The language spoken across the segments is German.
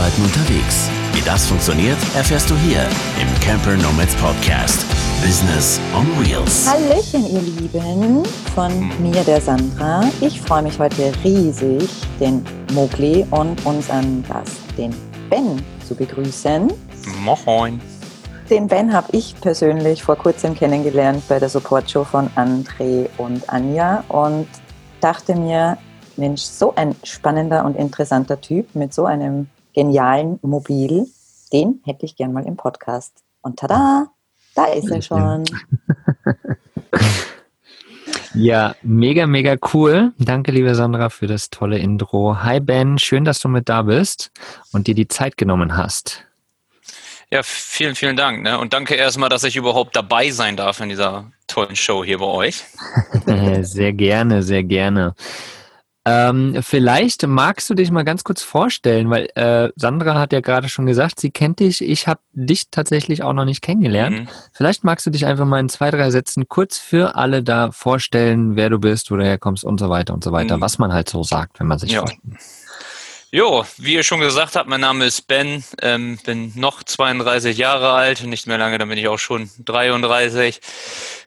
Arbeiten unterwegs. Wie das funktioniert, erfährst du hier im Camper Nomads Podcast. Business on Wheels. Hallöchen, ihr Lieben, von mir, der Sandra. Ich freue mich heute riesig, den Mogli und unseren Gast, den Ben, zu begrüßen. Moin. Den Ben habe ich persönlich vor kurzem kennengelernt bei der Support-Show von André und Anja und dachte mir, Mensch, so ein spannender und interessanter Typ mit so einem genialen Mobil, den hätte ich gern mal im Podcast. Und tada, da ist er schon. Ja, mega, mega cool. Danke, liebe Sandra, für das tolle Intro. Hi Ben, schön, dass du mit da bist und dir die Zeit genommen hast. Ja, vielen, vielen Dank. Ne? Und danke erstmal, dass ich überhaupt dabei sein darf in dieser tollen Show hier bei euch. sehr gerne, sehr gerne. Ähm, vielleicht magst du dich mal ganz kurz vorstellen, weil äh, Sandra hat ja gerade schon gesagt, sie kennt dich. Ich habe dich tatsächlich auch noch nicht kennengelernt. Mhm. Vielleicht magst du dich einfach mal in zwei, drei Sätzen kurz für alle da vorstellen, wer du bist, wo du herkommst und so weiter und so weiter, mhm. was man halt so sagt, wenn man sich ja. vorstellt. Jo, wie ihr schon gesagt habt, mein Name ist Ben, ähm, bin noch 32 Jahre alt, nicht mehr lange, dann bin ich auch schon 33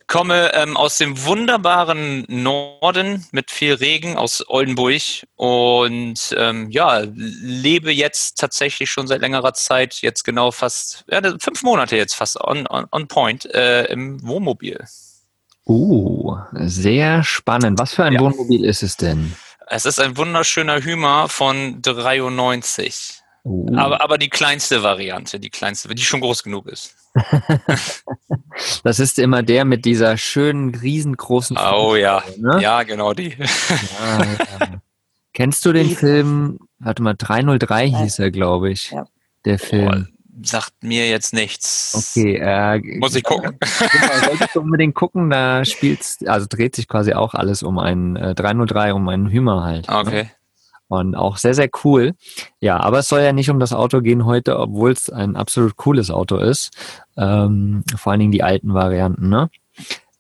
komme ähm, aus dem wunderbaren Norden mit viel Regen aus Oldenburg und ähm, ja, lebe jetzt tatsächlich schon seit längerer Zeit, jetzt genau fast, ja, fünf Monate jetzt fast on, on, on point äh, im Wohnmobil. Uh, sehr spannend. Was für ein ja. Wohnmobil ist es denn? Es ist ein wunderschöner Hümer von 93. Uh. Aber, aber die kleinste Variante, die kleinste, die schon groß genug ist. das ist immer der mit dieser schönen, riesengroßen. Oh ja, ne? ja, genau die. Ja, ja. Kennst du den Film? Warte mal, 303 hieß er, glaube ich. Ja. Der Film. Oh, sagt mir jetzt nichts. Okay, äh, muss ich gucken. Genau, solltest du unbedingt gucken, da spielt, also dreht sich quasi auch alles um einen äh, 303, um einen Hümer halt. Ne? Okay. Ne? Und auch sehr, sehr cool. Ja, aber es soll ja nicht um das Auto gehen heute, obwohl es ein absolut cooles Auto ist. Ähm, vor allen Dingen die alten Varianten, ne?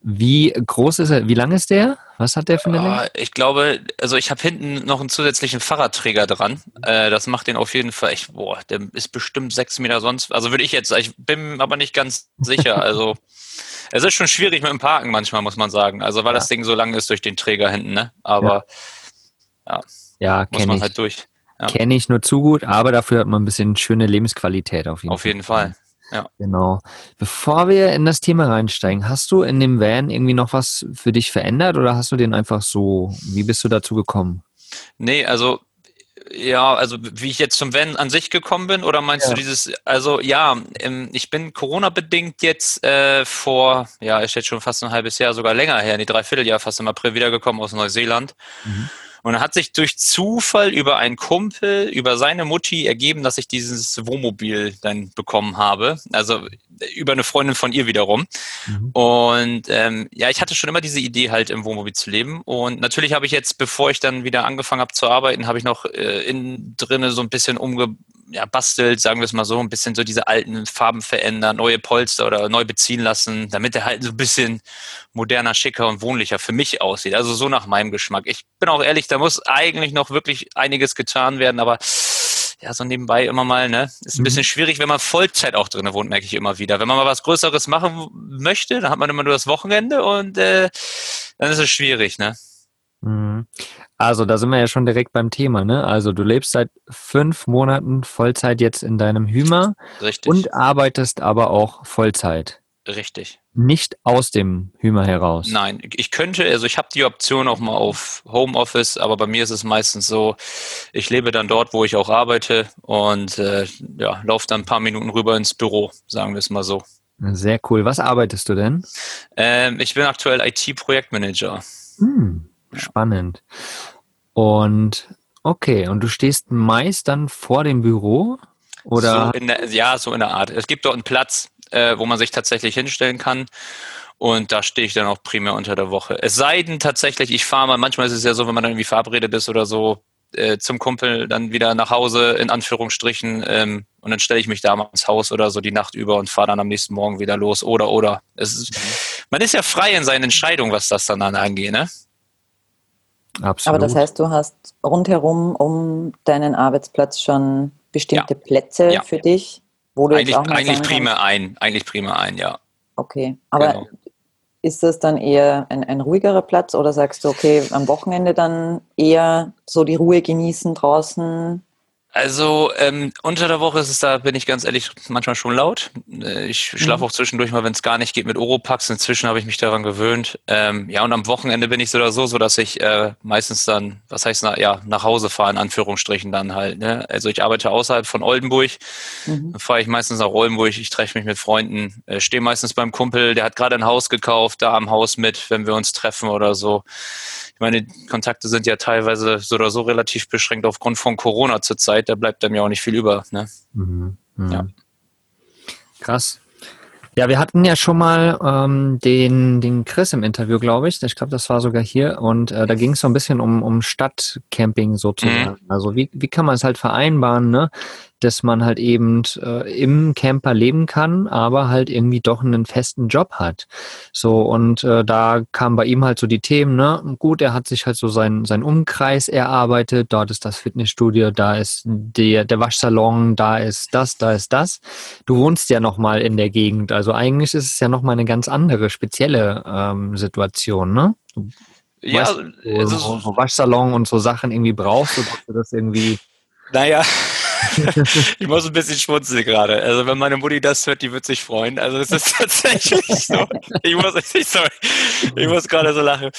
Wie groß ist er? Wie lang ist der? Was hat der für eine Länge? Ich glaube, also ich habe hinten noch einen zusätzlichen Fahrradträger dran. Äh, das macht den auf jeden Fall echt, boah, der ist bestimmt sechs Meter sonst. Also würde ich jetzt, ich bin aber nicht ganz sicher. Also es ist schon schwierig mit dem Parken manchmal, muss man sagen. Also weil ja. das Ding so lang ist durch den Träger hinten, ne? Aber ja. ja. Ja, kenne ich. Halt durch. Ja. Kenne ich nur zu gut, aber dafür hat man ein bisschen schöne Lebensqualität auf jeden auf Fall. Auf jeden Fall. Ja. Genau. Bevor wir in das Thema reinsteigen, hast du in dem Van irgendwie noch was für dich verändert oder hast du den einfach so, wie bist du dazu gekommen? Nee, also ja, also wie ich jetzt zum Van an sich gekommen bin, oder meinst ja. du dieses, also ja, ähm, ich bin Corona-bedingt jetzt äh, vor, ja, ist jetzt schon fast ein halbes Jahr, sogar länger her, die Dreivierteljahr fast im April wiedergekommen aus Neuseeland. Mhm. Und er hat sich durch Zufall über einen Kumpel, über seine Mutti ergeben, dass ich dieses Wohnmobil dann bekommen habe. Also über eine Freundin von ihr wiederum. Mhm. Und ähm, ja, ich hatte schon immer diese Idee, halt im Wohnmobil zu leben. Und natürlich habe ich jetzt, bevor ich dann wieder angefangen habe zu arbeiten, habe ich noch äh, innen drinne so ein bisschen umge ja, bastelt, sagen wir es mal so, ein bisschen so diese alten Farben verändern, neue Polster oder neu beziehen lassen, damit er halt so ein bisschen moderner, schicker und wohnlicher für mich aussieht. Also so nach meinem Geschmack. Ich bin auch ehrlich, da muss eigentlich noch wirklich einiges getan werden, aber ja, so nebenbei immer mal, ne? Ist ein mhm. bisschen schwierig, wenn man Vollzeit auch drin wohnt, merke ich immer wieder. Wenn man mal was Größeres machen möchte, dann hat man immer nur das Wochenende und äh, dann ist es schwierig, ne? Mhm. Also, da sind wir ja schon direkt beim Thema, ne? Also, du lebst seit fünf Monaten Vollzeit jetzt in deinem Hümer. Richtig. Und arbeitest aber auch Vollzeit. Richtig. Nicht aus dem Hümer heraus. Nein, ich könnte, also ich habe die Option auch mal auf Homeoffice, aber bei mir ist es meistens so, ich lebe dann dort, wo ich auch arbeite und äh, ja, laufe dann ein paar Minuten rüber ins Büro, sagen wir es mal so. Sehr cool. Was arbeitest du denn? Ähm, ich bin aktuell IT-Projektmanager. Hm, spannend. Und okay, und du stehst meist dann vor dem Büro? Oder? So der, ja, so in der Art. Es gibt dort einen Platz, äh, wo man sich tatsächlich hinstellen kann. Und da stehe ich dann auch primär unter der Woche. Es sei denn tatsächlich, ich fahre mal, manchmal ist es ja so, wenn man dann irgendwie verabredet ist oder so, äh, zum Kumpel dann wieder nach Hause, in Anführungsstrichen, ähm, und dann stelle ich mich da mal ins Haus oder so die Nacht über und fahre dann am nächsten Morgen wieder los. Oder, oder. Es ist, mhm. man ist ja frei in seinen Entscheidungen, was das dann angeht, ne? Absolut. Aber das heißt, du hast rundherum um deinen Arbeitsplatz schon bestimmte ja. Plätze ja. für dich, wo du eigentlich, jetzt auch eigentlich prima ein, eigentlich prima ein, ja. Okay, aber genau. ist das dann eher ein, ein ruhigerer Platz oder sagst du, okay, am Wochenende dann eher so die Ruhe genießen draußen? Also ähm, unter der Woche ist es da, bin ich ganz ehrlich, manchmal schon laut. Äh, ich schlafe mhm. auch zwischendurch mal, wenn es gar nicht geht, mit Oropax. Inzwischen habe ich mich daran gewöhnt. Ähm, ja, und am Wochenende bin ich so oder so, so dass ich äh, meistens dann, was heißt na, ja, nach Hause fahre, in Anführungsstrichen dann halt. Ne? Also ich arbeite außerhalb von Oldenburg. Mhm. Fahre ich meistens nach Oldenburg, ich treffe mich mit Freunden, äh, stehe meistens beim Kumpel, der hat gerade ein Haus gekauft, da am Haus mit, wenn wir uns treffen oder so meine Kontakte sind ja teilweise so oder so relativ beschränkt aufgrund von Corona zurzeit. Da bleibt dann ja auch nicht viel über. Ne? Mhm. Mhm. Ja. Krass. Ja, wir hatten ja schon mal ähm, den, den Chris im Interview, glaube ich. Ich glaube, das war sogar hier. Und äh, da ging es so ein bisschen um, um Stadtcamping sozusagen. Mhm. Also wie, wie kann man es halt vereinbaren, ne? Dass man halt eben äh, im Camper leben kann, aber halt irgendwie doch einen festen Job hat. So, und äh, da kam bei ihm halt so die Themen, ne? Gut, er hat sich halt so seinen sein Umkreis erarbeitet, dort ist das Fitnessstudio, da ist der, der Waschsalon, da ist das, da ist das. Du wohnst ja nochmal in der Gegend, also eigentlich ist es ja nochmal eine ganz andere, spezielle ähm, Situation, ne? Du ja, weißt, so, so Waschsalon und so Sachen irgendwie brauchst du, dass du das irgendwie naja, ich muss ein bisschen schmunzeln gerade. Also wenn meine Mutti das hört, die wird sich freuen. Also es ist tatsächlich so. Ich muss, ich, sorry, ich muss gerade so lachen.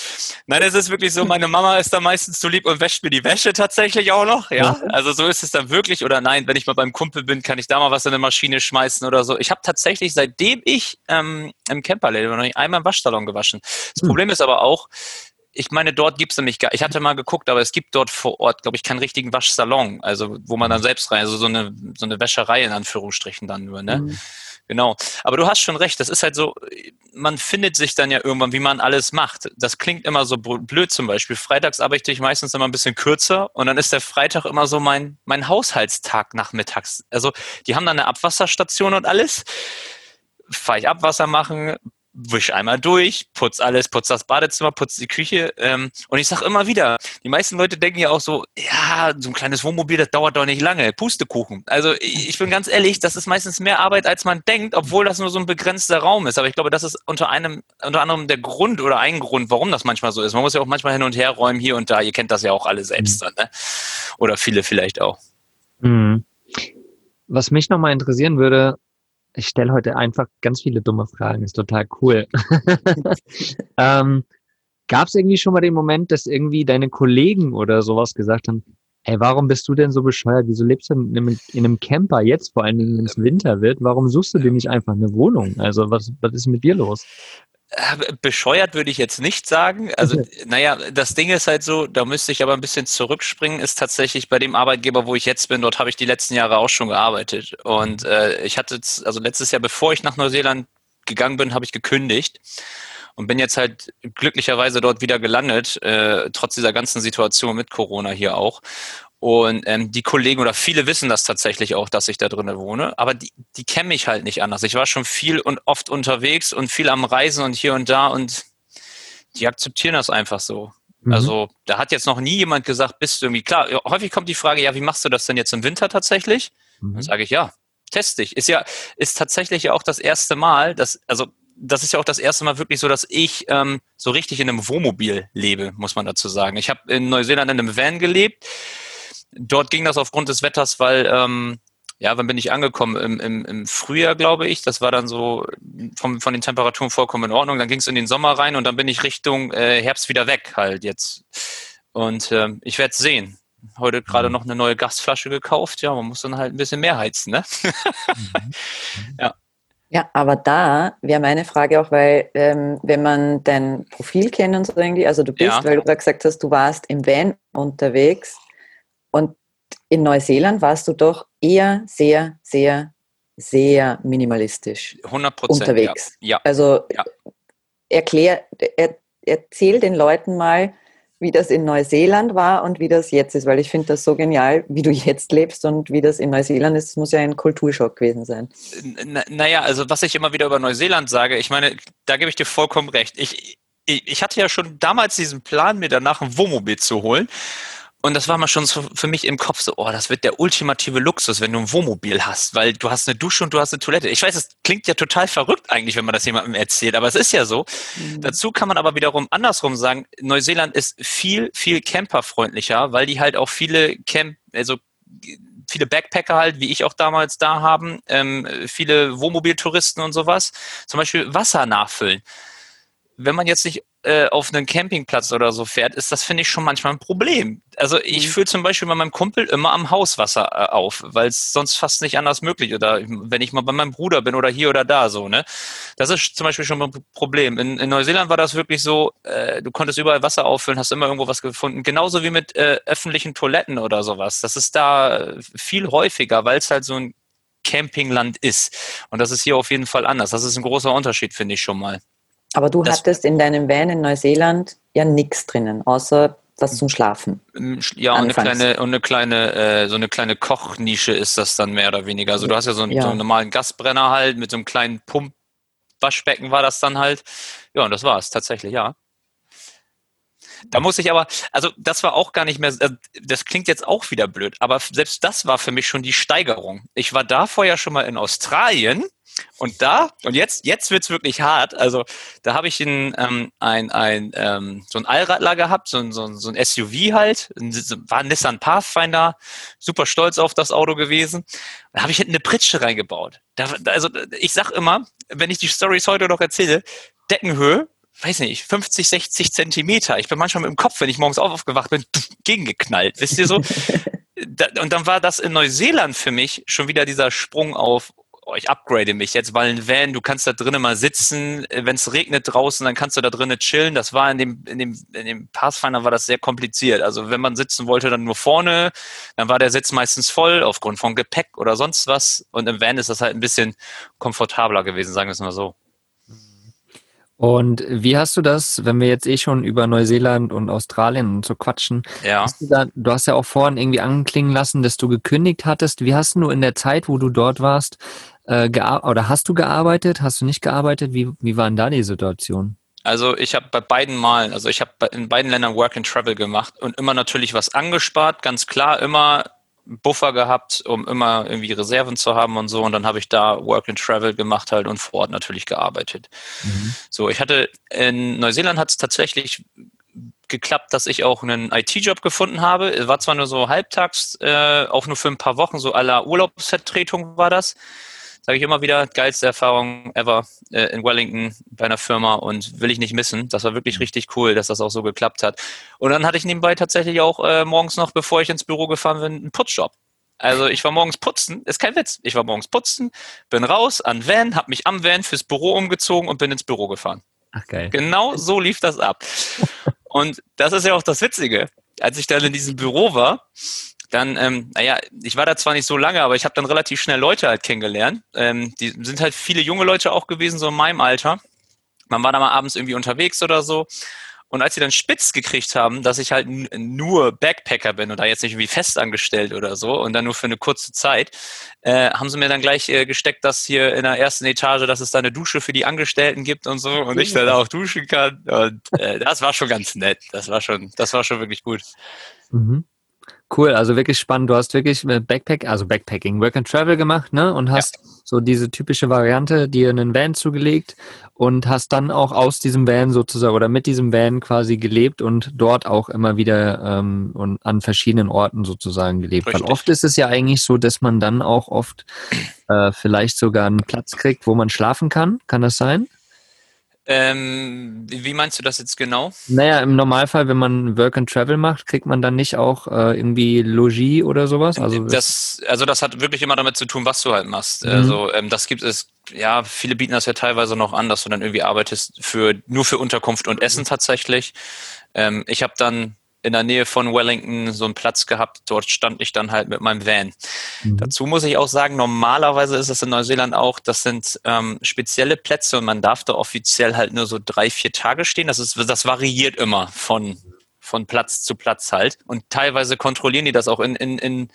Nein, es ist wirklich so, meine Mama ist da meistens zu lieb und wäscht mir die Wäsche tatsächlich auch noch. Ja, also so ist es dann wirklich. Oder nein, wenn ich mal beim Kumpel bin, kann ich da mal was in eine Maschine schmeißen oder so. Ich habe tatsächlich, seitdem ich ähm, im Camper lebe, noch nicht einmal im Waschsalon gewaschen. Das hm. Problem ist aber auch, ich meine, dort gibt es nämlich gar, ich hatte mal geguckt, aber es gibt dort vor Ort, glaube ich, keinen richtigen Waschsalon, also wo man dann selbst rein, also so eine, so eine Wäscherei in Anführungsstrichen dann nur, ne? Mhm. Genau. Aber du hast schon recht, das ist halt so, man findet sich dann ja irgendwann, wie man alles macht. Das klingt immer so blöd zum Beispiel. Freitags arbeite ich meistens immer ein bisschen kürzer und dann ist der Freitag immer so mein, mein Haushaltstag nachmittags. Also die haben dann eine Abwasserstation und alles. Fahre ich Abwasser machen, wisch einmal durch, putz alles, putz das Badezimmer, putz die Küche. Ähm, und ich sag immer wieder, die meisten Leute denken ja auch so, ja, so ein kleines Wohnmobil, das dauert doch nicht lange. Pustekuchen. Also ich bin ganz ehrlich, das ist meistens mehr Arbeit, als man denkt, obwohl das nur so ein begrenzter Raum ist. Aber ich glaube, das ist unter einem, unter anderem der Grund oder ein Grund, warum das manchmal so ist. Man muss ja auch manchmal hin und her räumen, hier und da. Ihr kennt das ja auch alle selbst dann, ne? Oder viele vielleicht auch. Mhm. Was mich nochmal interessieren würde, ich stelle heute einfach ganz viele dumme Fragen, ist total cool. ähm, Gab es irgendwie schon mal den Moment, dass irgendwie deine Kollegen oder sowas gesagt haben, ey, warum bist du denn so bescheuert? Wieso lebst du in einem, in einem Camper jetzt, vor allen Dingen, wenn es Winter wird? Warum suchst du dir nicht einfach eine Wohnung? Also was, was ist mit dir los? Äh, bescheuert würde ich jetzt nicht sagen. Also, naja, das Ding ist halt so, da müsste ich aber ein bisschen zurückspringen, ist tatsächlich bei dem Arbeitgeber, wo ich jetzt bin, dort habe ich die letzten Jahre auch schon gearbeitet. Und äh, ich hatte, also letztes Jahr, bevor ich nach Neuseeland gegangen bin, habe ich gekündigt und bin jetzt halt glücklicherweise dort wieder gelandet, äh, trotz dieser ganzen Situation mit Corona hier auch. Und ähm, die Kollegen oder viele wissen das tatsächlich auch, dass ich da drinnen wohne, aber die, die kennen mich halt nicht anders. Ich war schon viel und oft unterwegs und viel am Reisen und hier und da und die akzeptieren das einfach so. Mhm. Also da hat jetzt noch nie jemand gesagt, bist du irgendwie klar. Häufig kommt die Frage, ja, wie machst du das denn jetzt im Winter tatsächlich? Mhm. Dann sage ich ja, teste ich. Ist ja ist tatsächlich auch das erste Mal, dass also das ist ja auch das erste Mal wirklich so, dass ich ähm, so richtig in einem Wohnmobil lebe, muss man dazu sagen. Ich habe in Neuseeland in einem Van gelebt dort ging das aufgrund des Wetters, weil, ähm, ja, wann bin ich angekommen? Im, im, im Frühjahr, glaube ich. Das war dann so vom, von den Temperaturen vollkommen in Ordnung. Dann ging es in den Sommer rein und dann bin ich Richtung äh, Herbst wieder weg halt jetzt. Und äh, ich werde sehen. Heute gerade mhm. noch eine neue Gasflasche gekauft. Ja, man muss dann halt ein bisschen mehr heizen, ne? Mhm. ja. Ja, aber da wäre meine Frage auch, weil ähm, wenn man dein Profil kennt und so irgendwie, also du bist, ja. weil du gerade gesagt hast, du warst im Van unterwegs, und in Neuseeland warst du doch eher sehr, sehr, sehr minimalistisch 100 unterwegs. Ja. ja. Also ja. erklär, er, erzähl den Leuten mal, wie das in Neuseeland war und wie das jetzt ist, weil ich finde das so genial, wie du jetzt lebst und wie das in Neuseeland ist. Es muss ja ein Kulturschock gewesen sein. N naja, also was ich immer wieder über Neuseeland sage, ich meine, da gebe ich dir vollkommen recht. Ich, ich, ich hatte ja schon damals diesen Plan, mir danach ein Wohnmobil zu holen. Und das war mal schon so für mich im Kopf so, oh, das wird der ultimative Luxus, wenn du ein Wohnmobil hast, weil du hast eine Dusche und du hast eine Toilette. Ich weiß, es klingt ja total verrückt eigentlich, wenn man das jemandem erzählt, aber es ist ja so. Mhm. Dazu kann man aber wiederum andersrum sagen, Neuseeland ist viel, viel camperfreundlicher, weil die halt auch viele Camp, also viele Backpacker halt, wie ich auch damals da haben, ähm, viele Wohnmobiltouristen und sowas, zum Beispiel Wasser nachfüllen. Wenn man jetzt nicht äh, auf einen Campingplatz oder so fährt, ist das, finde ich, schon manchmal ein Problem. Also ich mhm. fülle zum Beispiel bei meinem Kumpel immer am Hauswasser äh, auf, weil es sonst fast nicht anders möglich oder wenn ich mal bei meinem Bruder bin oder hier oder da so, ne? Das ist zum Beispiel schon ein Problem. In, in Neuseeland war das wirklich so, äh, du konntest überall Wasser auffüllen, hast immer irgendwo was gefunden. Genauso wie mit äh, öffentlichen Toiletten oder sowas. Das ist da viel häufiger, weil es halt so ein Campingland ist. Und das ist hier auf jeden Fall anders. Das ist ein großer Unterschied, finde ich schon mal. Aber du das, hattest in deinem Van in Neuseeland ja nichts drinnen, außer was zum Schlafen. Ja, und eine kleine, und eine kleine, äh, so eine kleine Kochnische ist das dann mehr oder weniger. Also du hast ja so einen, ja. so einen normalen Gasbrenner halt mit so einem kleinen Pumpwaschbecken war das dann halt. Ja, und das war es tatsächlich, ja. Da muss ich aber, also das war auch gar nicht mehr, äh, das klingt jetzt auch wieder blöd, aber selbst das war für mich schon die Steigerung. Ich war da vorher schon mal in Australien und da, und jetzt, jetzt wird's wirklich hart. Also da habe ich ein, ähm, ein, ein, ähm, so ein Allradler gehabt, so ein, so ein, so ein SUV halt, war ein Nissan Pathfinder, super stolz auf das Auto gewesen. Da habe ich hinten eine Pritsche reingebaut. Da, also ich sag immer, wenn ich die Stories heute noch erzähle, Deckenhöhe, weiß nicht, 50, 60 Zentimeter. Ich bin manchmal mit dem Kopf, wenn ich morgens aufgewacht bin, gegengeknallt. Wisst ihr so? und dann war das in Neuseeland für mich schon wieder dieser Sprung auf, oh, ich upgrade mich jetzt, weil ein Van, du kannst da drinnen mal sitzen, äh, wenn es regnet draußen, dann kannst du da drinnen chillen. Das war in dem, in dem, in dem Pathfinder war das sehr kompliziert. Also wenn man sitzen wollte, dann nur vorne, dann war der Sitz meistens voll aufgrund von Gepäck oder sonst was. Und im Van ist das halt ein bisschen komfortabler gewesen, sagen wir es mal so. Und wie hast du das, wenn wir jetzt eh schon über Neuseeland und Australien und so quatschen? Ja. Hast du, da, du hast ja auch vorhin irgendwie anklingen lassen, dass du gekündigt hattest. Wie hast du in der Zeit, wo du dort warst, äh, oder hast du gearbeitet? Hast du nicht gearbeitet? Wie, wie war denn da die Situation? Also ich habe bei beiden Malen, also ich habe in beiden Ländern Work and Travel gemacht und immer natürlich was angespart, ganz klar, immer Buffer gehabt, um immer irgendwie Reserven zu haben und so. Und dann habe ich da Work and Travel gemacht halt und vor Ort natürlich gearbeitet. Mhm. So, ich hatte in Neuseeland hat es tatsächlich geklappt, dass ich auch einen IT-Job gefunden habe. War zwar nur so halbtags, äh, auch nur für ein paar Wochen, so aller Urlaubsvertretung war das sage ich immer wieder, geilste Erfahrung ever äh, in Wellington bei einer Firma und will ich nicht missen. Das war wirklich richtig cool, dass das auch so geklappt hat. Und dann hatte ich nebenbei tatsächlich auch äh, morgens noch, bevor ich ins Büro gefahren bin, einen Putzjob. Also ich war morgens putzen, ist kein Witz. Ich war morgens putzen, bin raus an Van, habe mich am Van fürs Büro umgezogen und bin ins Büro gefahren. Ach geil. Genau so lief das ab. Und das ist ja auch das Witzige. Als ich dann in diesem Büro war, dann, ähm, naja, ich war da zwar nicht so lange, aber ich habe dann relativ schnell Leute halt kennengelernt. Ähm, die sind halt viele junge Leute auch gewesen, so in meinem Alter. Man war da mal abends irgendwie unterwegs oder so. Und als sie dann spitz gekriegt haben, dass ich halt nur Backpacker bin oder jetzt nicht irgendwie festangestellt oder so und dann nur für eine kurze Zeit, äh, haben sie mir dann gleich äh, gesteckt, dass hier in der ersten Etage, dass es da eine Dusche für die Angestellten gibt und so und ich dann auch duschen kann. Und äh, das war schon ganz nett. Das war schon, das war schon wirklich gut. Mhm. Cool, also wirklich spannend. Du hast wirklich Backpack, also Backpacking, Work and Travel gemacht, ne? Und hast ja. so diese typische Variante dir einen Van zugelegt und hast dann auch aus diesem Van sozusagen oder mit diesem Van quasi gelebt und dort auch immer wieder ähm, und an verschiedenen Orten sozusagen gelebt. Richtig. Weil oft ist es ja eigentlich so, dass man dann auch oft äh, vielleicht sogar einen Platz kriegt, wo man schlafen kann. Kann das sein? Ähm, wie meinst du das jetzt genau? Naja, im Normalfall, wenn man Work and Travel macht, kriegt man dann nicht auch äh, irgendwie Logis oder sowas? Also das, also das hat wirklich immer damit zu tun, was du halt machst. Mhm. Also ähm, das gibt es, ja, viele bieten das ja teilweise noch an, dass du dann irgendwie arbeitest für nur für Unterkunft und Essen tatsächlich. Ähm, ich habe dann in der Nähe von Wellington so einen Platz gehabt. Dort stand ich dann halt mit meinem Van. Mhm. Dazu muss ich auch sagen, normalerweise ist es in Neuseeland auch, das sind ähm, spezielle Plätze und man darf da offiziell halt nur so drei, vier Tage stehen. Das ist, das variiert immer von, von Platz zu Platz halt. Und teilweise kontrollieren die das auch in, in, in,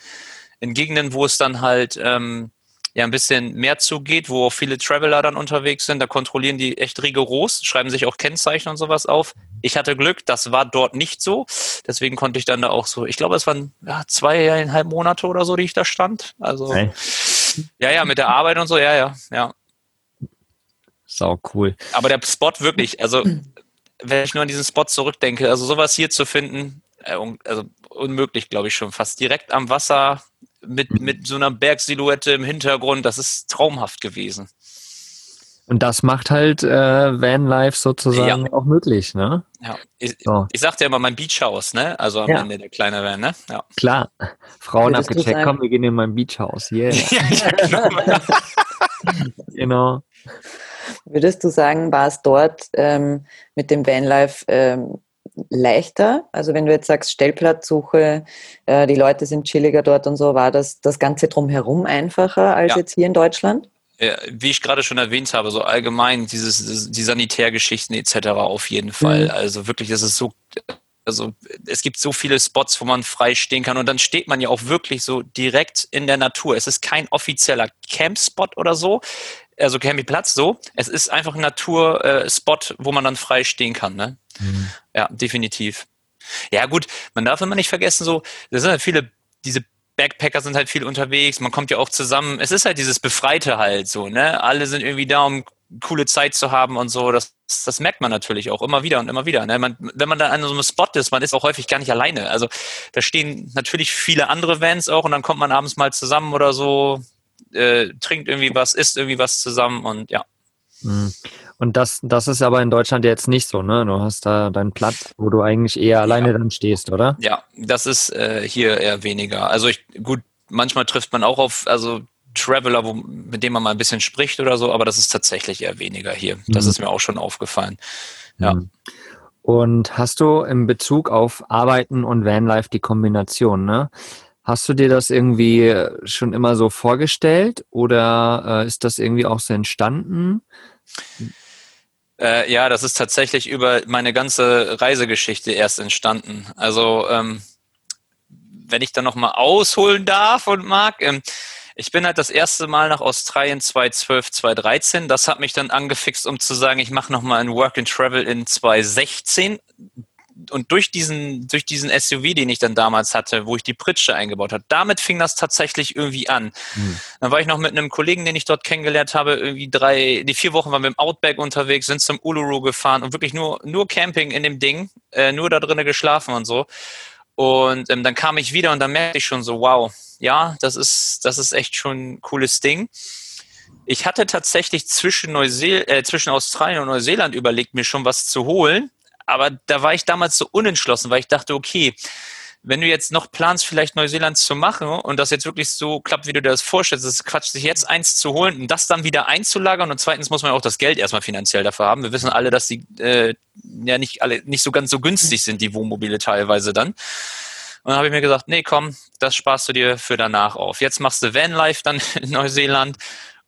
in Gegenden, wo es dann halt ähm, ja ein bisschen mehr zugeht, wo auch viele Traveler dann unterwegs sind. Da kontrollieren die echt rigoros, schreiben sich auch Kennzeichen und sowas auf Ich hatte Glück, das war dort nicht so. Deswegen konnte ich dann da auch so, ich glaube, es waren ja, zweieinhalb Monate oder so, die ich da stand. Also, hey. ja, ja, mit der Arbeit und so, ja, ja, ja. Sau cool. Aber der Spot wirklich, also, wenn ich nur an diesen Spot zurückdenke, also sowas hier zu finden, äh, also unmöglich, glaube ich schon, fast direkt am Wasser mit, mit so einer Bergsilhouette im Hintergrund, das ist traumhaft gewesen. Und das macht halt äh, Vanlife sozusagen ja. auch möglich, ne? Ja, ich, so. ich sagte ja immer mein Beachhaus, ne? Also am ja. Ende der kleine Van, ne? Ja. Klar. Frauen abgecheckt, komm, wir gehen in mein Beachhaus. Yeah. ja, genau. genau. Würdest du sagen, war es dort ähm, mit dem Vanlife ähm, leichter? Also wenn du jetzt sagst Stellplatzsuche, äh, die Leute sind chilliger dort und so, war das das Ganze drumherum einfacher als ja. jetzt hier in Deutschland? Wie ich gerade schon erwähnt habe, so allgemein dieses, die Sanitärgeschichten etc. auf jeden Fall. Mhm. Also wirklich, es ist so, also es gibt so viele Spots, wo man frei stehen kann und dann steht man ja auch wirklich so direkt in der Natur. Es ist kein offizieller Campspot oder so, also Campingplatz so. Es ist einfach ein Naturspot, wo man dann frei stehen kann. Ne? Mhm. Ja, definitiv. Ja gut, man darf immer nicht vergessen, so, das sind halt viele, diese Backpacker sind halt viel unterwegs, man kommt ja auch zusammen. Es ist halt dieses Befreite halt so, ne? Alle sind irgendwie da, um coole Zeit zu haben und so. Das, das merkt man natürlich auch immer wieder und immer wieder. Ne? Man, wenn man dann an so einem Spot ist, man ist auch häufig gar nicht alleine. Also da stehen natürlich viele andere Vans auch und dann kommt man abends mal zusammen oder so, äh, trinkt irgendwie was, isst irgendwie was zusammen und ja. Mhm. Und das, das ist aber in Deutschland jetzt nicht so, ne? Du hast da deinen Platz, wo du eigentlich eher alleine ja. dann stehst, oder? Ja, das ist äh, hier eher weniger. Also ich, gut, manchmal trifft man auch auf, also Traveler, wo, mit dem man mal ein bisschen spricht oder so, aber das ist tatsächlich eher weniger hier. Das mhm. ist mir auch schon aufgefallen. Ja. Mhm. Und hast du in Bezug auf Arbeiten und Vanlife die Kombination, ne? Hast du dir das irgendwie schon immer so vorgestellt oder äh, ist das irgendwie auch so entstanden? Äh, ja, das ist tatsächlich über meine ganze Reisegeschichte erst entstanden. Also ähm, wenn ich da nochmal ausholen darf und mag, ähm, ich bin halt das erste Mal nach Australien 2012, 2013. Das hat mich dann angefixt, um zu sagen, ich mache nochmal ein Work and Travel in 2016 und durch diesen, durch diesen SUV, den ich dann damals hatte, wo ich die Pritsche eingebaut habe, damit fing das tatsächlich irgendwie an. Mhm. Dann war ich noch mit einem Kollegen, den ich dort kennengelernt habe, irgendwie drei, die vier Wochen waren wir im Outback unterwegs, sind zum Uluru gefahren und wirklich nur, nur Camping in dem Ding, äh, nur da drinnen geschlafen und so. Und ähm, dann kam ich wieder und dann merkte ich schon so, wow, ja, das ist, das ist echt schon ein cooles Ding. Ich hatte tatsächlich zwischen, Neuseel äh, zwischen Australien und Neuseeland überlegt, mir schon was zu holen aber da war ich damals so unentschlossen, weil ich dachte, okay, wenn du jetzt noch planst, vielleicht Neuseeland zu machen und das jetzt wirklich so klappt, wie du dir das vorstellst, ist Quatsch, sich jetzt eins zu holen und das dann wieder einzulagern und zweitens muss man auch das Geld erstmal finanziell dafür haben. Wir wissen alle, dass die äh, ja nicht alle nicht so ganz so günstig sind, die Wohnmobile teilweise dann. Und dann habe ich mir gesagt, nee, komm, das sparst du dir für danach auf. Jetzt machst du Vanlife dann in Neuseeland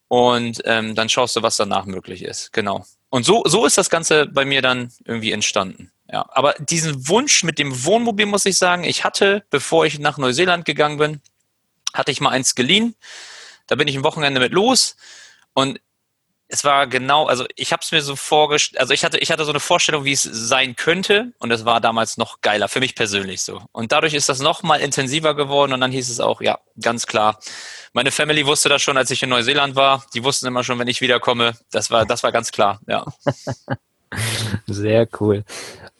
und ähm, dann schaust du, was danach möglich ist. Genau. Und so, so ist das Ganze bei mir dann irgendwie entstanden. Ja, aber diesen Wunsch mit dem Wohnmobil muss ich sagen, ich hatte, bevor ich nach Neuseeland gegangen bin, hatte ich mal eins geliehen. Da bin ich ein Wochenende mit los und es war genau, also ich habe es mir so vorgestellt, also ich hatte, ich hatte so eine Vorstellung, wie es sein könnte und es war damals noch geiler, für mich persönlich so. Und dadurch ist das noch mal intensiver geworden und dann hieß es auch, ja, ganz klar, meine Family wusste das schon, als ich in Neuseeland war. Die wussten immer schon, wenn ich wiederkomme. Das war, das war ganz klar, ja. Sehr cool.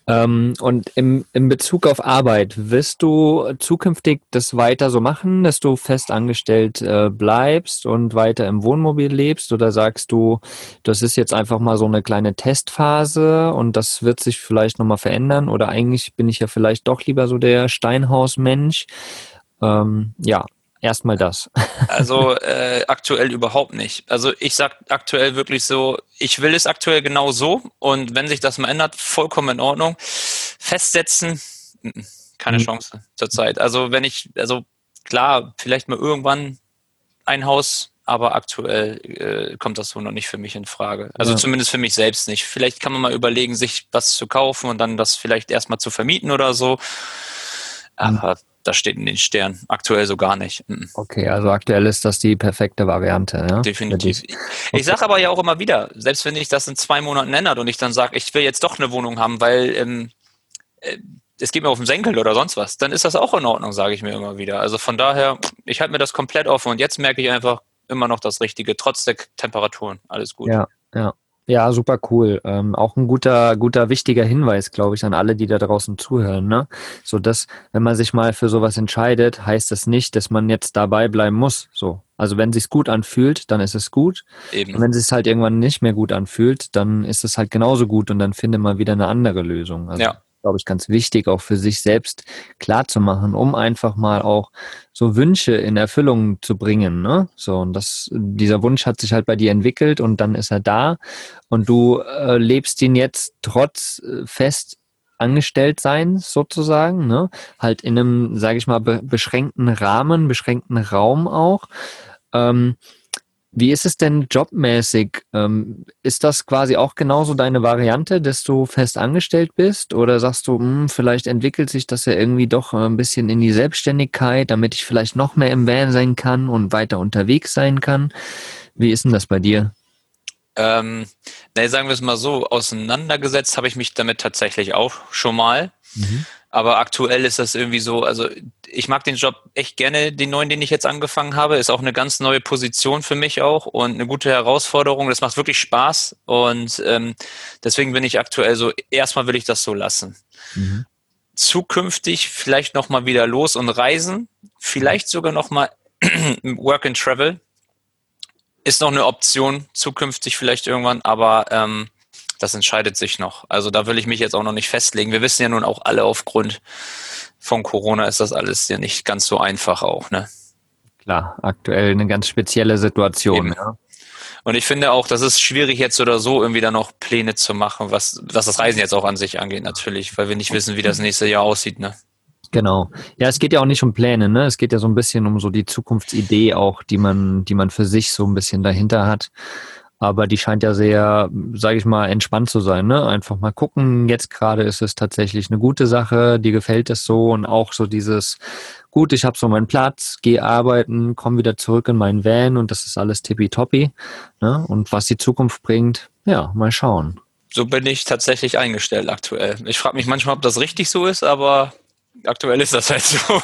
Ähm, und im, in Bezug auf Arbeit, wirst du zukünftig das weiter so machen, dass du fest angestellt äh, bleibst und weiter im Wohnmobil lebst? Oder sagst du, das ist jetzt einfach mal so eine kleine Testphase und das wird sich vielleicht nochmal verändern? Oder eigentlich bin ich ja vielleicht doch lieber so der Steinhausmensch? Ähm, ja, Erstmal das. Also äh, aktuell überhaupt nicht. Also ich sag aktuell wirklich so, ich will es aktuell genau so und wenn sich das mal ändert, vollkommen in Ordnung. Festsetzen, keine mhm. Chance zurzeit. Also wenn ich, also klar, vielleicht mal irgendwann ein Haus, aber aktuell äh, kommt das so noch nicht für mich in Frage. Also ja. zumindest für mich selbst nicht. Vielleicht kann man mal überlegen, sich was zu kaufen und dann das vielleicht erstmal zu vermieten oder so. Aber das steht in den Sternen. Aktuell so gar nicht. Mhm. Okay, also aktuell ist das die perfekte Variante. Ja? Definitiv. Ich sage aber ja auch immer wieder, selbst wenn ich das in zwei Monaten ändert und ich dann sage, ich will jetzt doch eine Wohnung haben, weil ähm, äh, es geht mir auf den Senkel oder sonst was, dann ist das auch in Ordnung, sage ich mir immer wieder. Also von daher, ich halte mir das komplett offen und jetzt merke ich einfach immer noch das Richtige, trotz der Temperaturen. Alles gut. Ja, ja. Ja, super cool. Ähm, auch ein guter, guter, wichtiger Hinweis, glaube ich, an alle, die da draußen zuhören. Ne? So dass, wenn man sich mal für sowas entscheidet, heißt das nicht, dass man jetzt dabei bleiben muss. So. Also wenn sich's gut anfühlt, dann ist es gut. Eben. Und wenn es sich halt irgendwann nicht mehr gut anfühlt, dann ist es halt genauso gut und dann findet man wieder eine andere Lösung. Also, ja glaube ich, ganz wichtig, auch für sich selbst klar zu machen, um einfach mal auch so Wünsche in Erfüllung zu bringen. Ne? So, und das, dieser Wunsch hat sich halt bei dir entwickelt und dann ist er da und du äh, lebst ihn jetzt trotz äh, fest angestellt sein, sozusagen, ne? Halt in einem, sage ich mal, be beschränkten Rahmen, beschränkten Raum auch. Ähm, wie ist es denn jobmäßig? Ähm, ist das quasi auch genauso deine Variante, dass du fest angestellt bist? Oder sagst du, hm, vielleicht entwickelt sich das ja irgendwie doch ein bisschen in die Selbstständigkeit, damit ich vielleicht noch mehr im Van sein kann und weiter unterwegs sein kann? Wie ist denn das bei dir? Ähm, ne, sagen wir es mal so, auseinandergesetzt habe ich mich damit tatsächlich auch schon mal. Mhm. Aber aktuell ist das irgendwie so, also ich mag den Job echt gerne, den neuen, den ich jetzt angefangen habe. Ist auch eine ganz neue Position für mich auch und eine gute Herausforderung. Das macht wirklich Spaß und ähm, deswegen bin ich aktuell so, erstmal will ich das so lassen. Mhm. Zukünftig vielleicht nochmal wieder los und reisen, vielleicht sogar nochmal Work and Travel. Ist noch eine Option, zukünftig vielleicht irgendwann, aber ähm, das entscheidet sich noch. Also da will ich mich jetzt auch noch nicht festlegen. Wir wissen ja nun auch alle aufgrund von Corona ist das alles ja nicht ganz so einfach auch, ne? Klar, aktuell eine ganz spezielle Situation, ja. Und ich finde auch, das ist schwierig jetzt oder so irgendwie da noch Pläne zu machen, was, was das Reisen jetzt auch an sich angeht natürlich, weil wir nicht wissen, wie das nächste Jahr aussieht, ne? Genau. Ja, es geht ja auch nicht um Pläne, ne? Es geht ja so ein bisschen um so die Zukunftsidee auch, die man, die man für sich so ein bisschen dahinter hat aber die scheint ja sehr, sage ich mal, entspannt zu sein. Ne? Einfach mal gucken. Jetzt gerade ist es tatsächlich eine gute Sache, die gefällt es so und auch so dieses, gut, ich habe so meinen Platz, gehe arbeiten, komme wieder zurück in meinen Van und das ist alles tippitoppi. Ne? Und was die Zukunft bringt, ja, mal schauen. So bin ich tatsächlich eingestellt aktuell. Ich frage mich manchmal, ob das richtig so ist, aber aktuell ist das halt so.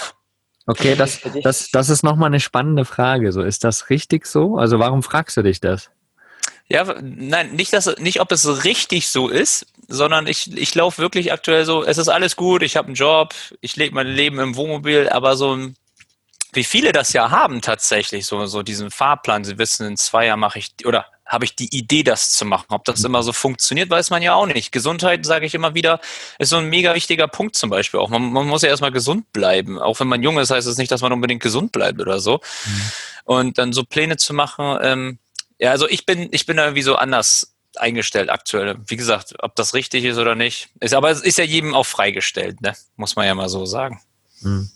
Okay, das, das, das ist nochmal eine spannende Frage. So, ist das richtig so? Also warum fragst du dich das? Ja, nein, nicht, dass, nicht, ob es richtig so ist, sondern ich, ich laufe wirklich aktuell so, es ist alles gut, ich habe einen Job, ich lebe mein Leben im Wohnmobil, aber so wie viele das ja haben tatsächlich, so, so diesen Fahrplan, sie wissen, in zwei Jahren mache ich, oder habe ich die Idee, das zu machen. Ob das immer so funktioniert, weiß man ja auch nicht. Gesundheit, sage ich immer wieder, ist so ein mega wichtiger Punkt zum Beispiel auch. Man, man muss ja erstmal gesund bleiben. Auch wenn man jung ist, heißt es das nicht, dass man unbedingt gesund bleibt oder so. Mhm. Und dann so Pläne zu machen, ähm, ja, also ich bin, ich bin irgendwie so anders eingestellt aktuell. Wie gesagt, ob das richtig ist oder nicht, ist, aber es ist ja jedem auch freigestellt, ne? muss man ja mal so sagen. Hm.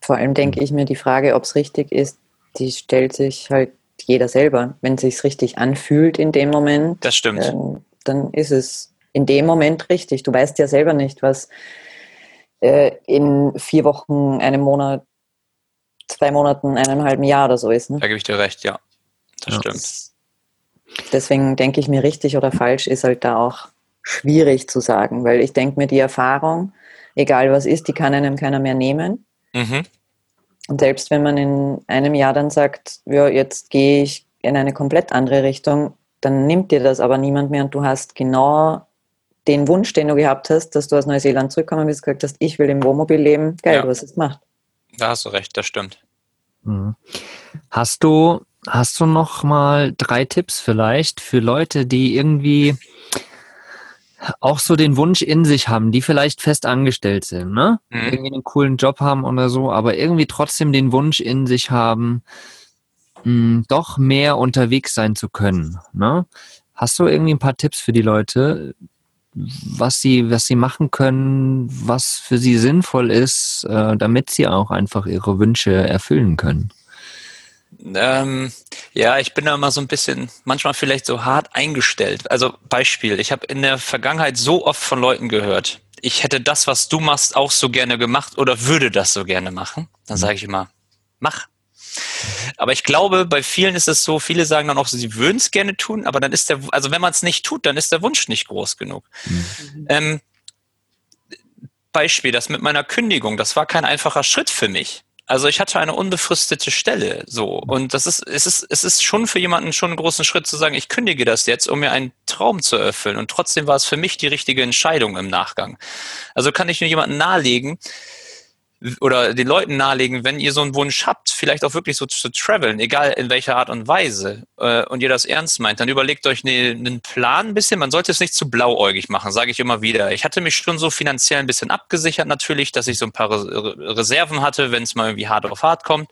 Vor allem denke ich mir, die Frage, ob es richtig ist, die stellt sich halt jeder selber. Wenn es sich richtig anfühlt in dem Moment, das stimmt. Ähm, dann ist es in dem Moment richtig. Du weißt ja selber nicht, was äh, in vier Wochen, einem Monat zwei Monaten, einem halben Jahr oder so ist. Ne? Da gebe ich dir recht, ja. Das ja. stimmt. Deswegen denke ich mir, richtig oder falsch ist halt da auch schwierig zu sagen, weil ich denke mir, die Erfahrung, egal was ist, die kann einem keiner mehr nehmen. Mhm. Und selbst wenn man in einem Jahr dann sagt, ja, jetzt gehe ich in eine komplett andere Richtung, dann nimmt dir das aber niemand mehr und du hast genau den Wunsch, den du gehabt hast, dass du aus Neuseeland zurückkommen bist, gesagt hast, ich will im Wohnmobil leben. Geil, ja. du hast es gemacht. Da hast du recht, das stimmt. Mhm. Hast du, hast du noch mal drei Tipps vielleicht für Leute, die irgendwie auch so den Wunsch in sich haben, die vielleicht fest angestellt sind, ne? Mhm. Irgendwie einen coolen Job haben oder so, aber irgendwie trotzdem den Wunsch in sich haben, mh, hm, doch mehr unterwegs sein zu können, ne? Hast du irgendwie ein paar Tipps für die Leute, was sie, was sie machen können, was für sie sinnvoll ist, äh, damit sie auch einfach ihre Wünsche erfüllen können? Ähm, ja, ich bin da mal so ein bisschen, manchmal vielleicht so hart eingestellt. Also Beispiel, ich habe in der Vergangenheit so oft von Leuten gehört, ich hätte das, was du machst, auch so gerne gemacht oder würde das so gerne machen, dann sage ich immer, mach. Aber ich glaube, bei vielen ist es so, viele sagen dann auch so, sie würden es gerne tun, aber dann ist der, also wenn man es nicht tut, dann ist der Wunsch nicht groß genug. Mhm. Ähm, Beispiel, das mit meiner Kündigung, das war kein einfacher Schritt für mich. Also ich hatte eine unbefristete Stelle, so. Und das ist, es ist, es ist schon für jemanden schon einen großen Schritt zu sagen, ich kündige das jetzt, um mir einen Traum zu erfüllen. Und trotzdem war es für mich die richtige Entscheidung im Nachgang. Also kann ich nur jemanden nahelegen, oder den Leuten nahelegen, wenn ihr so einen Wunsch habt, vielleicht auch wirklich so zu traveln, egal in welcher Art und Weise, äh, und ihr das ernst meint, dann überlegt euch ne, einen Plan ein bisschen. Man sollte es nicht zu blauäugig machen, sage ich immer wieder. Ich hatte mich schon so finanziell ein bisschen abgesichert natürlich, dass ich so ein paar Reserven hatte, wenn es mal irgendwie hart auf hart kommt.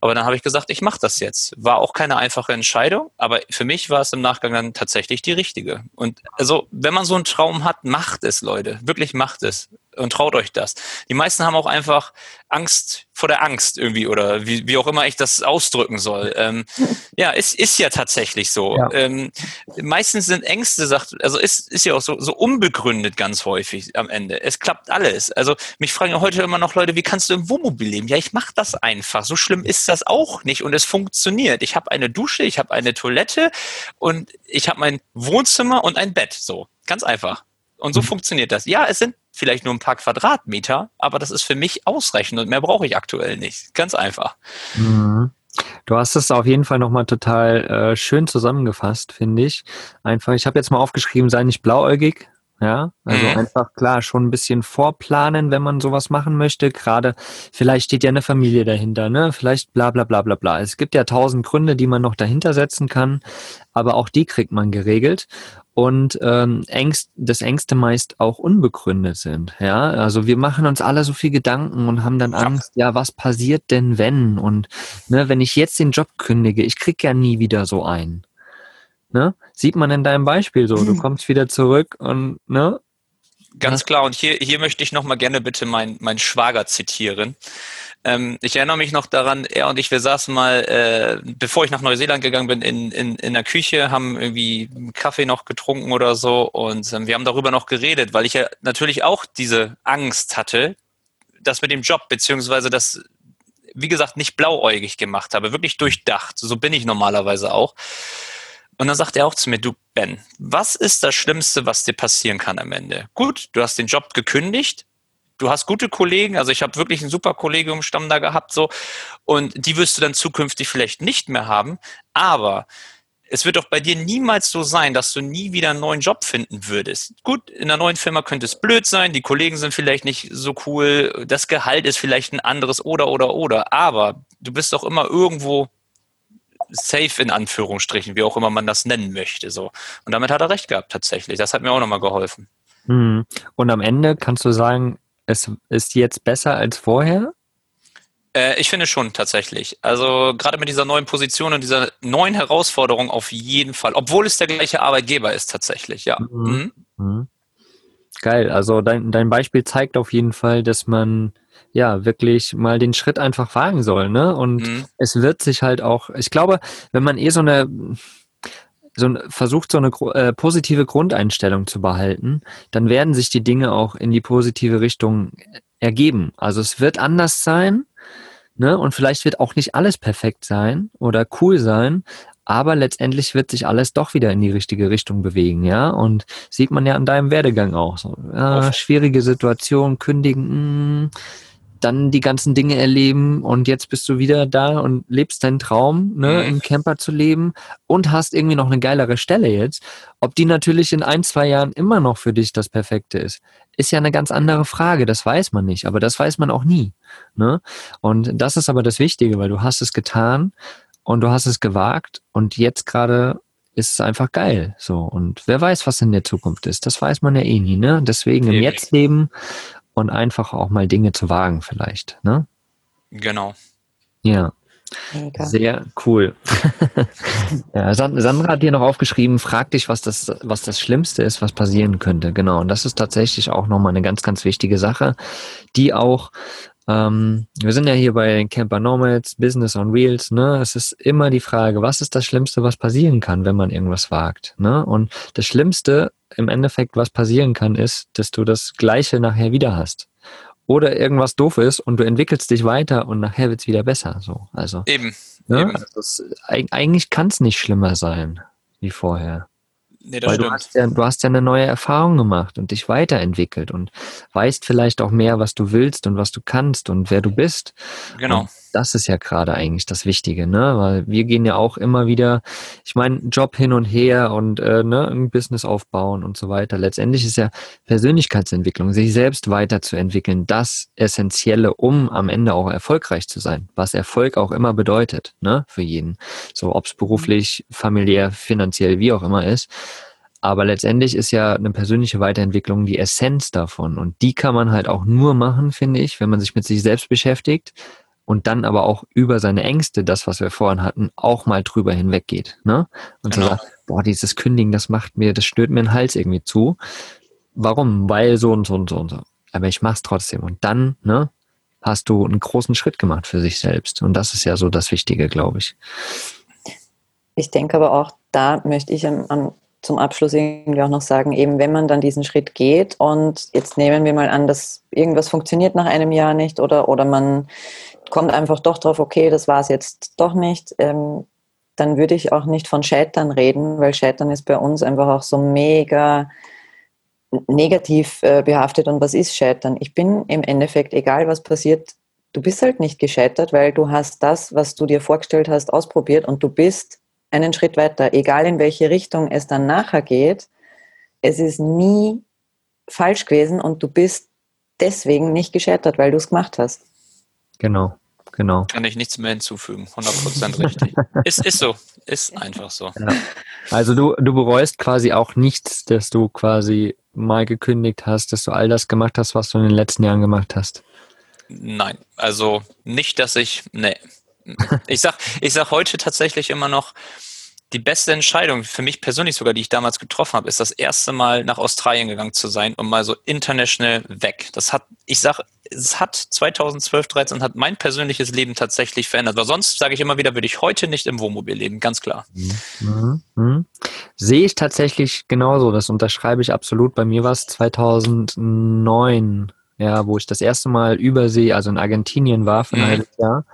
Aber dann habe ich gesagt, ich mache das jetzt. War auch keine einfache Entscheidung, aber für mich war es im Nachgang dann tatsächlich die richtige. Und also, wenn man so einen Traum hat, macht es, Leute. Wirklich macht es und traut euch das. Die meisten haben auch einfach Angst vor der Angst irgendwie oder wie, wie auch immer ich das ausdrücken soll. Ähm, ja, es ist ja tatsächlich so. Ja. Ähm, meistens sind Ängste, sagt, also ist, ist ja auch so, so unbegründet ganz häufig am Ende. Es klappt alles. Also mich fragen ja heute immer noch Leute, wie kannst du im Wohnmobil leben? Ja, ich mache das einfach. So schlimm ist das auch nicht und es funktioniert. Ich habe eine Dusche, ich habe eine Toilette und ich habe mein Wohnzimmer und ein Bett. So, ganz einfach. Und so mhm. funktioniert das. Ja, es sind vielleicht nur ein paar Quadratmeter, aber das ist für mich ausreichend und mehr brauche ich aktuell nicht. Ganz einfach. Mhm. Du hast es auf jeden Fall nochmal total äh, schön zusammengefasst, finde ich. Einfach, ich habe jetzt mal aufgeschrieben, sei nicht blauäugig, ja, also mhm. einfach klar, schon ein bisschen vorplanen, wenn man sowas machen möchte. Gerade vielleicht steht ja eine Familie dahinter, ne? Vielleicht bla bla bla bla bla. Es gibt ja tausend Gründe, die man noch dahinter setzen kann, aber auch die kriegt man geregelt. Und ähm, Ängst, das Ängste meist auch unbegründet sind. Ja, also wir machen uns alle so viel Gedanken und haben dann Angst, ja, was passiert denn wenn? Und ne, wenn ich jetzt den Job kündige, ich krieg ja nie wieder so einen. Ne? Sieht man in deinem Beispiel so. Du hm. kommst wieder zurück und, ne? Ganz klar. Und hier, hier möchte ich nochmal gerne bitte meinen mein Schwager zitieren. Ähm, ich erinnere mich noch daran, er und ich, wir saßen mal, äh, bevor ich nach Neuseeland gegangen bin, in, in, in der Küche, haben irgendwie Kaffee noch getrunken oder so und ähm, wir haben darüber noch geredet, weil ich ja natürlich auch diese Angst hatte, das mit dem Job, beziehungsweise das, wie gesagt, nicht blauäugig gemacht habe, wirklich durchdacht. So bin ich normalerweise auch. Und dann sagt er auch zu mir, du Ben, was ist das Schlimmste, was dir passieren kann am Ende? Gut, du hast den Job gekündigt, du hast gute Kollegen, also ich habe wirklich ein super Kollegiumstamm da gehabt, so, und die wirst du dann zukünftig vielleicht nicht mehr haben, aber es wird doch bei dir niemals so sein, dass du nie wieder einen neuen Job finden würdest. Gut, in einer neuen Firma könnte es blöd sein, die Kollegen sind vielleicht nicht so cool, das Gehalt ist vielleicht ein anderes oder oder oder, aber du bist doch immer irgendwo safe in Anführungsstrichen, wie auch immer man das nennen möchte. So. Und damit hat er recht gehabt, tatsächlich. Das hat mir auch nochmal geholfen. Mhm. Und am Ende kannst du sagen, es ist jetzt besser als vorher? Äh, ich finde schon tatsächlich. Also gerade mit dieser neuen Position und dieser neuen Herausforderung auf jeden Fall, obwohl es der gleiche Arbeitgeber ist tatsächlich, ja. Mhm. Mhm. mhm. Geil, also dein, dein Beispiel zeigt auf jeden Fall, dass man ja, wirklich mal den Schritt einfach wagen soll, ne? Und mhm. es wird sich halt auch, ich glaube, wenn man eh so eine, so ein, versucht, so eine äh, positive Grundeinstellung zu behalten, dann werden sich die Dinge auch in die positive Richtung ergeben. Also es wird anders sein, ne? Und vielleicht wird auch nicht alles perfekt sein oder cool sein, aber letztendlich wird sich alles doch wieder in die richtige Richtung bewegen, ja. Und sieht man ja an deinem Werdegang auch so. Ja, schwierige Situation, kündigen, mh, mm, dann die ganzen Dinge erleben und jetzt bist du wieder da und lebst deinen Traum, ne, mhm. im Camper zu leben und hast irgendwie noch eine geilere Stelle jetzt. Ob die natürlich in ein, zwei Jahren immer noch für dich das Perfekte ist, ist ja eine ganz andere Frage. Das weiß man nicht, aber das weiß man auch nie. Ne? Und das ist aber das Wichtige, weil du hast es getan und du hast es gewagt und jetzt gerade ist es einfach geil. So. Und wer weiß, was in der Zukunft ist. Das weiß man ja eh nie, ne? Deswegen im Jetzt leben und einfach auch mal Dinge zu wagen vielleicht. Ne? Genau. Ja. Mega. Sehr cool. ja, Sandra hat dir noch aufgeschrieben, frag dich, was das, was das Schlimmste ist, was passieren könnte. Genau. Und das ist tatsächlich auch nochmal eine ganz, ganz wichtige Sache, die auch, ähm, wir sind ja hier bei Camper Nomads, Business on Wheels, ne? Es ist immer die Frage, was ist das Schlimmste, was passieren kann, wenn man irgendwas wagt, ne? Und das Schlimmste im Endeffekt was passieren kann, ist, dass du das Gleiche nachher wieder hast. Oder irgendwas doof ist und du entwickelst dich weiter und nachher wird es wieder besser. So, also eben. ne? eben. Also das, eigentlich kann es nicht schlimmer sein wie vorher. Nee, das Weil du stimmt. hast, ja, du hast ja eine neue Erfahrung gemacht und dich weiterentwickelt und weißt vielleicht auch mehr, was du willst und was du kannst und wer du bist. Genau. Und das ist ja gerade eigentlich das Wichtige, ne? Weil wir gehen ja auch immer wieder, ich meine, Job hin und her und äh, ne, ein Business aufbauen und so weiter. Letztendlich ist ja Persönlichkeitsentwicklung, sich selbst weiterzuentwickeln, das Essentielle, um am Ende auch erfolgreich zu sein, was Erfolg auch immer bedeutet, ne? Für jeden. So, ob es beruflich, familiär, finanziell, wie auch immer ist. Aber letztendlich ist ja eine persönliche Weiterentwicklung die Essenz davon. Und die kann man halt auch nur machen, finde ich, wenn man sich mit sich selbst beschäftigt und dann aber auch über seine Ängste, das, was wir vorhin hatten, auch mal drüber hinweggeht. Ne? Und Genau. so sagt, boah, dieses Kündigen, das macht mir, das stört mir den Hals irgendwie zu. Warum? Weil so und so und so und so. Aber ich mach's trotzdem. Und dann, ne, hast du einen großen Schritt gemacht für sich selbst. Und das ist ja so das Wichtige, glaube ich. Ich denke aber auch, da möchte ich am, am, zum Abschluss irgendwie auch noch sagen, eben wenn man dann diesen Schritt geht und jetzt nehmen wir mal an, dass irgendwas funktioniert nach einem Jahr nicht oder, oder man kommt einfach doch drauf, okay, das war es jetzt doch nicht, ähm, dann würde ich auch nicht von Scheitern reden, weil Scheitern ist bei uns einfach auch so mega negativ äh, behaftet. Und was ist Scheitern? Ich bin im Endeffekt, egal was passiert, du bist halt nicht gescheitert, weil du hast das, was du dir vorgestellt hast, ausprobiert und du bist einen Schritt weiter, egal in welche Richtung es dann nachher geht. Es ist nie falsch gewesen und du bist deswegen nicht gescheitert, weil du es gemacht hast. Genau, genau. Kann ich nichts mehr hinzufügen. 100% richtig. ist, ist so. Ist einfach so. Ja. Also du, du bereust quasi auch nichts, dass du quasi mal gekündigt hast, dass du all das gemacht hast, was du in den letzten Jahren gemacht hast. Nein, also nicht, dass ich, nee. Ich sag, ich sag heute tatsächlich immer noch, die beste Entscheidung für mich persönlich sogar, die ich damals getroffen habe, ist das erste Mal nach Australien gegangen zu sein und mal so international weg. Das hat, ich sag, es hat 2012, 13 hat mein persönliches Leben tatsächlich verändert. Weil sonst sage ich immer wieder, würde ich heute nicht im Wohnmobil leben, ganz klar. Mhm. Mhm. Sehe ich tatsächlich genauso. Das unterschreibe ich absolut. Bei mir war es 2009, ja, wo ich das erste Mal übersee, also in Argentinien war für ein Mhm. halbes Jahr.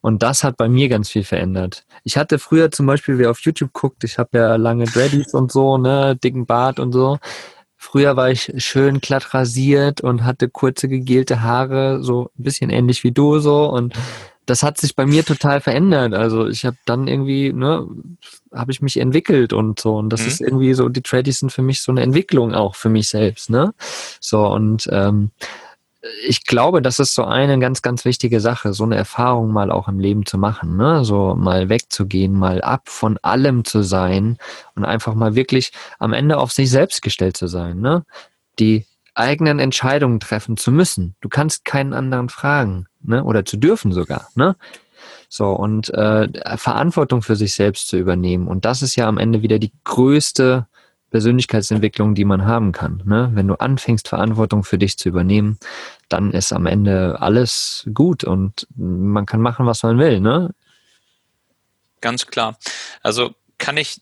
Und das hat bei mir ganz viel verändert. Ich hatte früher zum Beispiel, wer auf YouTube guckt, ich habe ja lange Dreadies und so, ne, dicken Bart und so. Früher war ich schön glatt rasiert und hatte kurze gegelte Haare, so ein bisschen ähnlich wie du so. Und das hat sich bei mir total verändert. Also ich habe dann irgendwie, ne, habe ich mich entwickelt und so. Und das Mhm. ist irgendwie so, die Tradies sind für mich so eine Entwicklung auch für mich selbst, ne? So und ähm, ich glaube, das ist so eine ganz, ganz wichtige Sache, so eine Erfahrung mal auch im Leben zu machen, ne? So mal wegzugehen, mal ab von allem zu sein und einfach mal wirklich am Ende auf sich selbst gestellt zu sein, ne? Die eigenen Entscheidungen treffen zu müssen. Du kannst keinen anderen fragen, ne? Oder zu dürfen sogar, ne? So, und äh, Verantwortung für sich selbst zu übernehmen. Und das ist ja am Ende wieder die größte Persönlichkeitsentwicklung, die man haben kann. Ne? Wenn du anfängst, Verantwortung für dich zu übernehmen, dann ist am Ende alles gut und man kann machen, was man will. Ne? Ganz klar. Also kann ich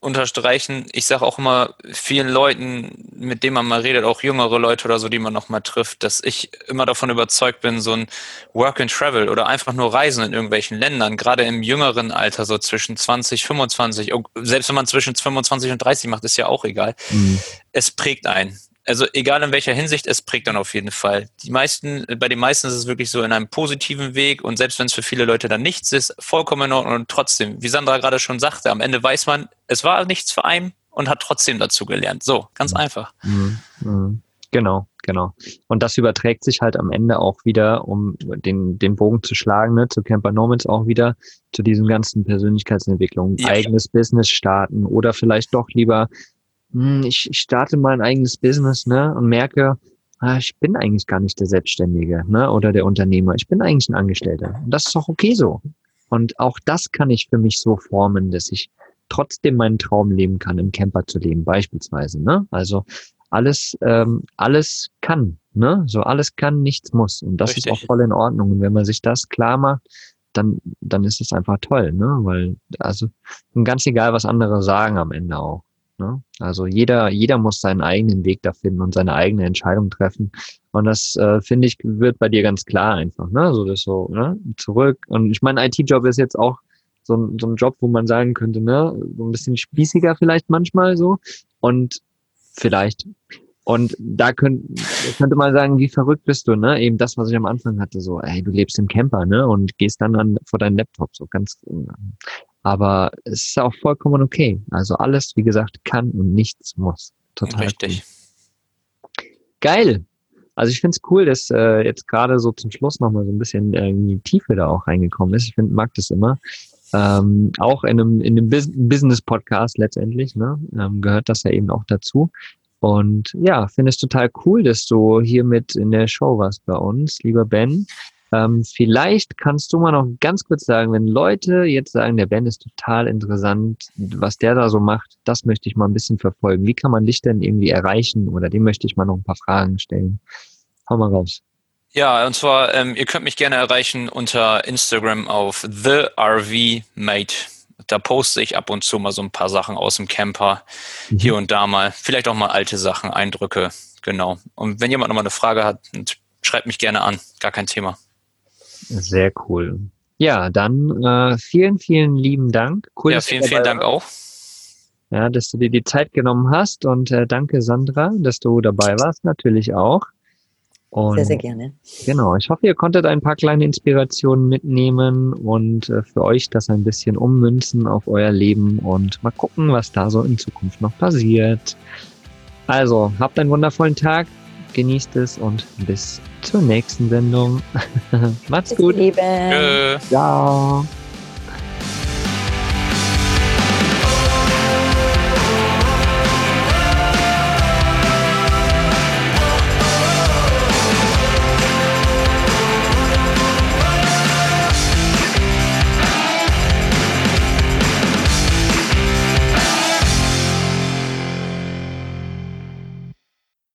unterstreichen, ich sage auch immer vielen Leuten, mit denen man mal redet, auch jüngere Leute oder so, die man noch mal trifft, dass ich immer davon überzeugt bin, so ein Work and Travel oder einfach nur Reisen in irgendwelchen Ländern, gerade im jüngeren Alter, so zwischen 20, 25, und selbst wenn man zwischen 25 und 30 macht, ist ja auch egal. Mhm. Es prägt einen. Also egal in welcher Hinsicht, es prägt dann auf jeden Fall. Die meisten, bei den meisten ist es wirklich so in einem positiven Weg und selbst wenn es für viele Leute dann nichts ist, vollkommen in Ordnung und trotzdem, wie Sandra gerade schon sagte, am Ende weiß man, es war nichts für einen und hat trotzdem dazu gelernt. So, ganz einfach. Mhm. Mhm. Genau, genau. Und das überträgt sich halt am Ende auch wieder, um den, den Bogen zu schlagen, ne, zu Camper Nomads auch wieder, zu diesen ganzen Persönlichkeitsentwicklungen, Ja. eigenes Business starten oder vielleicht doch lieber, hm, ich, ich starte mal ein eigenes Business, ne, und merke, ah, ich bin eigentlich gar nicht der Selbstständige, ne, oder der Unternehmer. Ich bin eigentlich ein Angestellter. Und das ist doch okay so. Und auch das kann ich für mich so formen, dass ich trotzdem meinen Traum leben kann, im Camper zu leben, beispielsweise, ne? Also, alles, ähm, alles kann, ne? So alles kann, nichts muss. Und das ist Richtig. auch voll in Ordnung. Und wenn man sich das klar macht, dann, dann ist es einfach toll, ne? Weil, also, ganz egal, was andere sagen am Ende auch. Ne? Also jeder, jeder muss seinen eigenen Weg da finden und seine eigene Entscheidung treffen. Und das äh, finde ich wird bei dir ganz klar einfach. Ne? So das so ne? zurück. Und ich meine, IT-Job ist jetzt auch so ein, so ein Job, wo man sagen könnte, ne, so ein bisschen spießiger vielleicht manchmal so. Und vielleicht und da könnt, könnte man sagen, wie verrückt bist du, ne? Eben das, was ich am Anfang hatte, so, ey, du lebst im Camper, ne? Und gehst dann an, vor deinen Laptop, so ganz. Aber es ist auch vollkommen okay. Also alles, wie gesagt, kann und nichts muss. Total. Richtig. Cool. Geil. Also ich finde es cool, dass äh, jetzt gerade so zum Schluss nochmal so ein bisschen äh, in die Tiefe da auch reingekommen ist. Ich finde, mag das immer. Ähm, auch in einem, in einem Business-Podcast letztendlich, ne, ähm, gehört das ja eben auch dazu. Und ja, finde es total cool, dass du hier mit in der Show warst bei uns, lieber Ben. Ähm, vielleicht kannst du mal noch ganz kurz sagen, wenn Leute jetzt sagen, der Ben ist total interessant, was der da so macht, das möchte ich mal ein bisschen verfolgen. Wie kann man dich denn irgendwie erreichen oder dem möchte ich mal noch ein paar Fragen stellen? Hau mal raus. Ja, und zwar, ähm, ihr könnt mich gerne erreichen unter Instagram auf TheRVMate da poste ich ab und zu mal so ein paar Sachen aus dem Camper, mhm. hier und da mal. Vielleicht auch mal alte Sachen, Eindrücke, genau. Und wenn jemand nochmal eine Frage hat, schreibt mich gerne an, gar kein Thema. Sehr cool. Ja, dann äh, vielen, vielen lieben Dank. Cool, ja, vielen, vielen Dank auch. Ja, dass du dir die Zeit genommen hast und äh, danke Sandra, dass du dabei warst, natürlich auch. Und sehr, sehr gerne. Genau, ich hoffe, ihr konntet ein paar kleine Inspirationen mitnehmen und äh, für euch das ein bisschen ummünzen auf euer Leben und mal gucken, was da so in Zukunft noch passiert. Also, habt einen wundervollen Tag, genießt es und bis zur nächsten Sendung. Macht's bis gut. Liebe. Ciao.